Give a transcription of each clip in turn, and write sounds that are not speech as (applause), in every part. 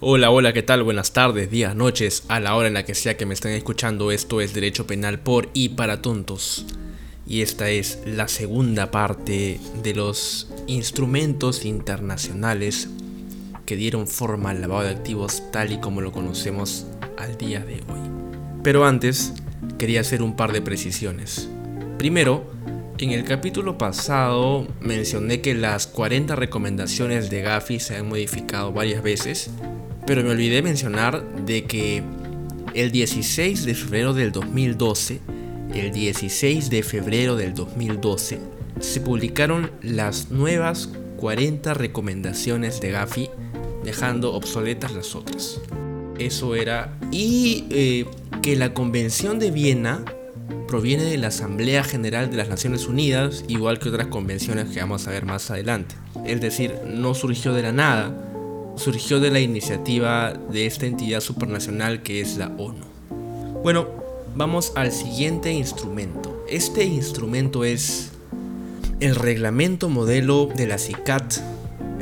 Hola, hola, ¿qué tal? Buenas tardes, días, noches, a la hora en la que sea que me estén escuchando. Esto es Derecho Penal por y para tontos. Y esta es la segunda parte de los instrumentos internacionales que dieron forma al lavado de activos tal y como lo conocemos al día de hoy. Pero antes, quería hacer un par de precisiones. Primero, en el capítulo pasado mencioné que las 40 recomendaciones de Gafi se han modificado varias veces, pero me olvidé mencionar de que el 16 de febrero del 2012, el 16 de febrero del 2012, se publicaron las nuevas 40 recomendaciones de Gafi, dejando obsoletas las otras. Eso era. Y eh, que la Convención de Viena proviene de la Asamblea General de las Naciones Unidas, igual que otras convenciones que vamos a ver más adelante. Es decir, no surgió de la nada, surgió de la iniciativa de esta entidad supranacional que es la ONU. Bueno, vamos al siguiente instrumento. Este instrumento es el reglamento modelo de la CICAT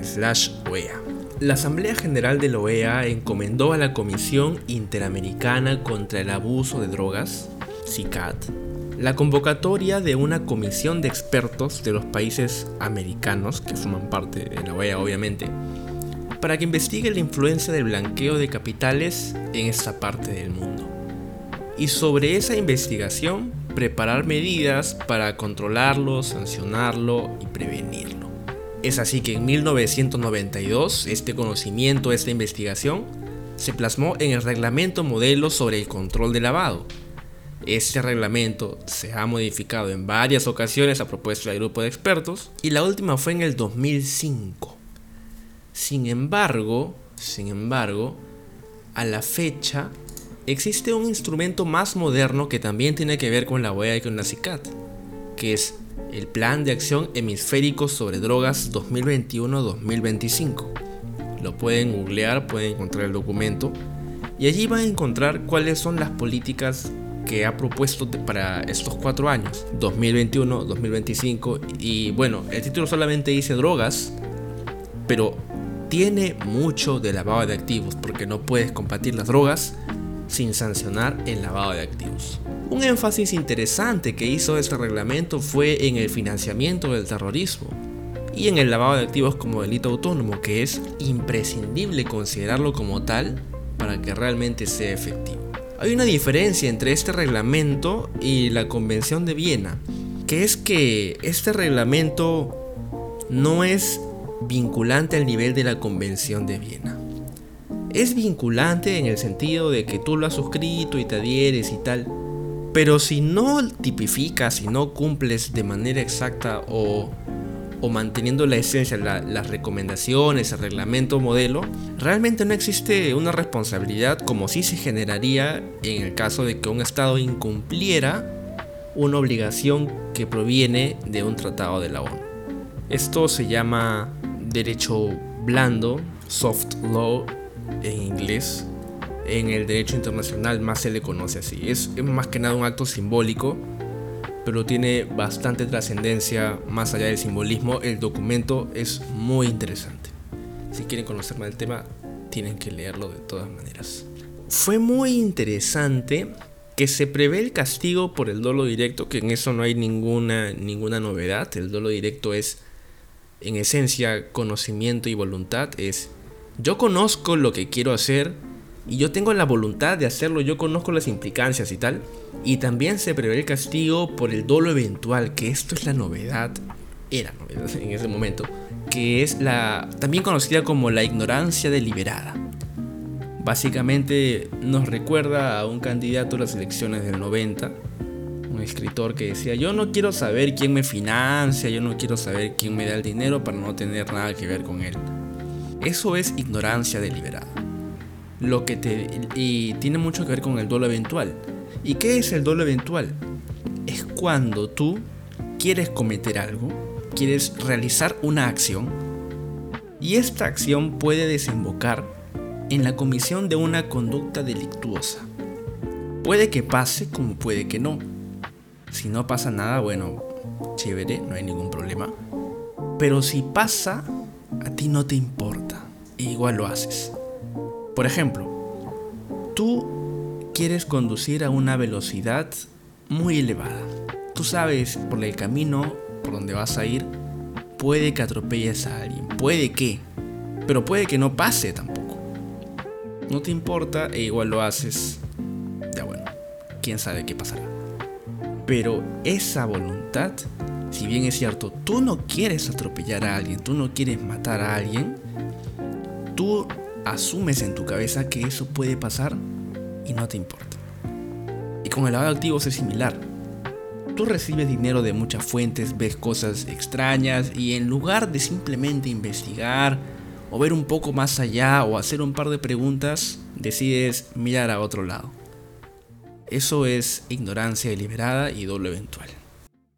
slash OEA. La Asamblea General de la OEA encomendó a la Comisión Interamericana contra el Abuso de Drogas, CICAT, la convocatoria de una comisión de expertos de los países americanos, que forman parte de la OEA obviamente, para que investigue la influencia del blanqueo de capitales en esta parte del mundo. Y sobre esa investigación, preparar medidas para controlarlo, sancionarlo y prevenirlo. Es así que en 1992 este conocimiento, esta investigación, se plasmó en el reglamento modelo sobre el control de lavado, este reglamento se ha modificado en varias ocasiones a propuesta del grupo de expertos y la última fue en el 2005. Sin embargo, sin embargo, a la fecha existe un instrumento más moderno que también tiene que ver con la OEA y con la CICAT, que es el Plan de Acción Hemisférico sobre Drogas 2021-2025. Lo pueden googlear, pueden encontrar el documento y allí van a encontrar cuáles son las políticas que ha propuesto para estos cuatro años, 2021, 2025, y bueno, el título solamente dice drogas, pero tiene mucho de lavado de activos, porque no puedes combatir las drogas sin sancionar el lavado de activos. Un énfasis interesante que hizo este reglamento fue en el financiamiento del terrorismo y en el lavado de activos como delito autónomo, que es imprescindible considerarlo como tal para que realmente sea efectivo. Hay una diferencia entre este reglamento y la Convención de Viena, que es que este reglamento no es vinculante al nivel de la Convención de Viena. Es vinculante en el sentido de que tú lo has suscrito y te adhieres y tal, pero si no tipificas, si no cumples de manera exacta o o manteniendo la esencia, las recomendaciones, el reglamento modelo, realmente no existe una responsabilidad como si se generaría en el caso de que un Estado incumpliera una obligación que proviene de un tratado de la ONU. Esto se llama derecho blando, soft law en inglés. En el derecho internacional más se le conoce así. Es, más que nada un acto simbólico pero tiene bastante trascendencia más allá del simbolismo. El documento es muy interesante. Si quieren conocer más del tema, tienen que leerlo de todas maneras. Fue muy interesante que se prevé el castigo por el dolo directo, que en eso no hay ninguna, ninguna novedad. El dolo directo es, en esencia, conocimiento y voluntad. Es, yo conozco lo que quiero hacer, y yo tengo la voluntad de hacerlo, yo conozco las implicancias y tal. Y también se prevé el castigo por el dolo eventual, que esto es la novedad, era novedad en ese momento, que es la también conocida como la ignorancia deliberada. Básicamente nos recuerda a un candidato a las elecciones del 90, un escritor que decía, yo no quiero saber quién me financia, yo no quiero saber quién me da el dinero para no tener nada que ver con él. Eso es ignorancia deliberada lo que te y tiene mucho que ver con el dolo eventual. ¿Y qué es el dolo eventual? Es cuando tú quieres cometer algo, quieres realizar una acción y esta acción puede desembocar en la comisión de una conducta delictuosa. Puede que pase como puede que no. Si no pasa nada, bueno, chévere, no hay ningún problema. Pero si pasa, a ti no te importa, e igual lo haces. Por ejemplo, tú quieres conducir a una velocidad muy elevada. Tú sabes por el camino por donde vas a ir, puede que atropelles a alguien, puede que, pero puede que no pase tampoco. No te importa e igual lo haces. Ya bueno, quién sabe qué pasará. Pero esa voluntad, si bien es cierto, tú no quieres atropellar a alguien, tú no quieres matar a alguien, tú asumes en tu cabeza que eso puede pasar y no te importa. Y con el lavado de activos es similar. Tú recibes dinero de muchas fuentes, ves cosas extrañas y en lugar de simplemente investigar o ver un poco más allá o hacer un par de preguntas, decides mirar a otro lado. Eso es ignorancia deliberada y doble eventual.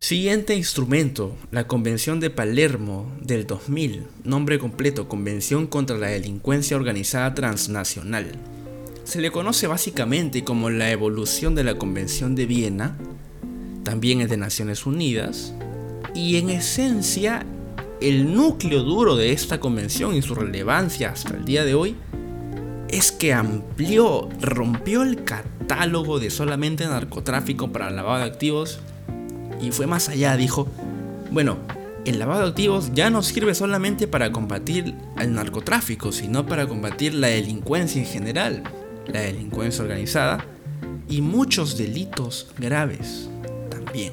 Siguiente instrumento, la Convención de Palermo del 2000, nombre completo Convención contra la Delincuencia Organizada Transnacional. Se le conoce básicamente como la evolución de la Convención de Viena, también es de Naciones Unidas, y en esencia el núcleo duro de esta convención y su relevancia hasta el día de hoy es que amplió, rompió el catálogo de solamente narcotráfico para lavado de activos y fue más allá, dijo, bueno, el lavado de activos ya no sirve solamente para combatir el narcotráfico, sino para combatir la delincuencia en general, la delincuencia organizada y muchos delitos graves también.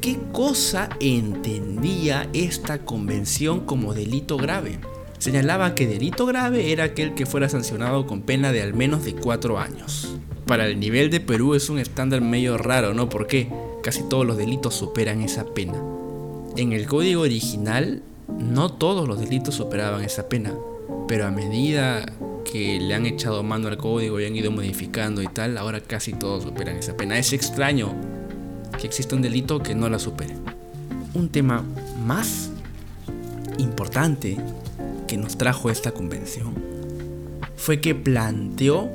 ¿Qué cosa entendía esta convención como delito grave? Señalaba que delito grave era aquel que fuera sancionado con pena de al menos de 4 años. Para el nivel de Perú es un estándar medio raro, ¿no? Porque casi todos los delitos superan esa pena. En el código original, no todos los delitos superaban esa pena, pero a medida que le han echado mano al código y han ido modificando y tal, ahora casi todos superan esa pena. Es extraño que exista un delito que no la supere. Un tema más importante que nos trajo esta convención fue que planteó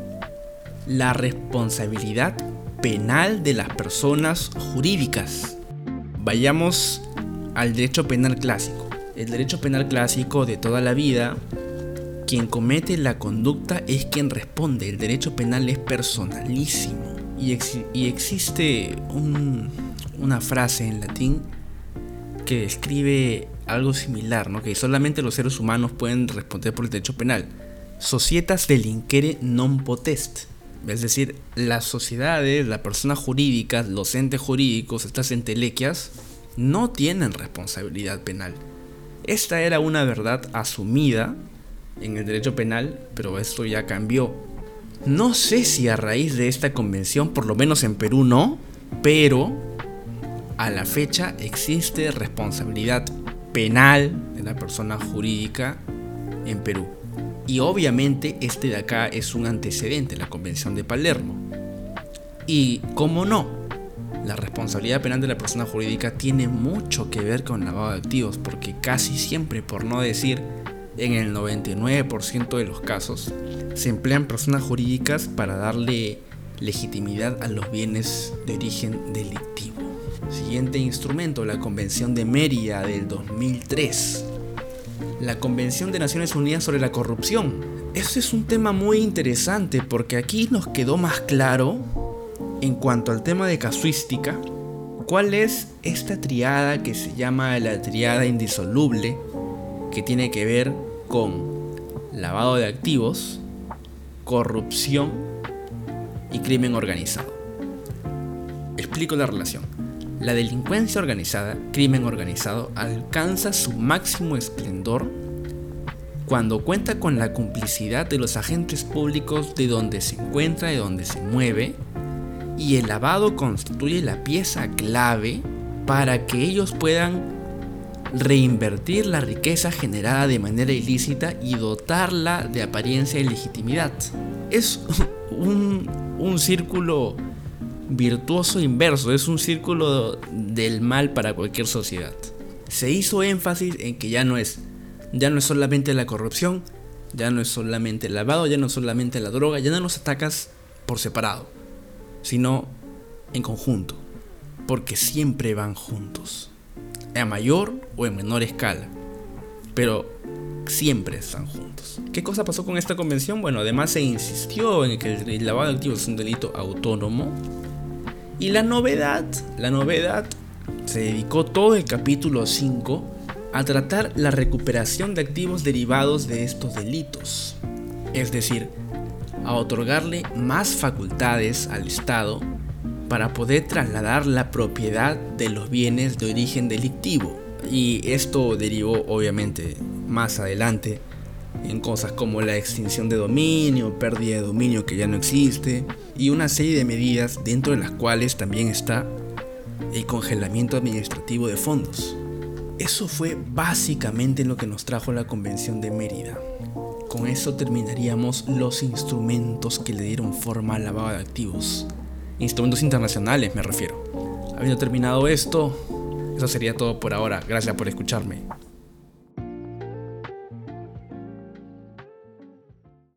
la responsabilidad penal de las personas jurídicas. Vayamos al derecho penal clásico. El derecho penal clásico de toda la vida, quien comete la conducta es quien responde. El derecho penal es personalísimo. Y, existe una frase en latín que describe algo similar, ¿no? que solamente los seres humanos pueden responder por el derecho penal. Societas delinquere non potest. Es decir, las sociedades, las personas jurídicas, los entes jurídicos, estas entelequias, no tienen responsabilidad penal. Esta era una verdad asumida en el derecho penal, pero esto ya cambió. No sé si a raíz de esta convención, por lo menos en Perú no, pero a la fecha existe responsabilidad penal de la persona jurídica en Perú. Y obviamente este de acá es un antecedente, la Convención de Palermo. Y como no, la responsabilidad penal de la persona jurídica tiene mucho que ver con lavado de activos, porque casi siempre, por no decir en el 99% de los casos, se emplean personas jurídicas para darle legitimidad a los bienes de origen delictivo. Siguiente instrumento, la Convención de Mérida del 2003. La Convención de Naciones Unidas sobre la Corrupción. Ese es un tema muy interesante porque aquí nos quedó más claro, en cuanto al tema de casuística, cuál es esta triada que se llama la triada indisoluble, que tiene que ver con lavado de activos, corrupción y crimen organizado. Explico la relación. La delincuencia organizada, crimen organizado, alcanza su máximo esplendor cuando cuenta con la complicidad de los agentes públicos de donde se encuentra, de donde se mueve, y el lavado constituye la pieza clave para que ellos puedan reinvertir la riqueza generada de manera ilícita y dotarla de apariencia y legitimidad. Es (laughs) un, un círculo virtuoso inverso, es un círculo del mal para cualquier sociedad. Se hizo énfasis en que ya no es, ya no es solamente la corrupción, ya no es solamente el lavado, ya no es solamente la droga, ya no los atacas por separado, sino en conjunto, porque siempre van juntos, a mayor o en menor escala. Pero siempre están juntos. ¿Qué cosa pasó con esta convención? Bueno, además se insistió en que el lavado de activos es un delito autónomo. Y la novedad, la novedad, se dedicó todo el capítulo 5 a tratar la recuperación de activos derivados de estos delitos. Es decir, a otorgarle más facultades al Estado para poder trasladar la propiedad de los bienes de origen delictivo. Y esto derivó obviamente más adelante en cosas como la extinción de dominio, pérdida de dominio que ya no existe, y una serie de medidas dentro de las cuales también está el congelamiento administrativo de fondos. Eso fue básicamente lo que nos trajo la Convención de Mérida. Con eso terminaríamos los instrumentos que le dieron forma al lavado de activos. Instrumentos internacionales me refiero. Habiendo terminado esto, eso sería todo por ahora. Gracias por escucharme.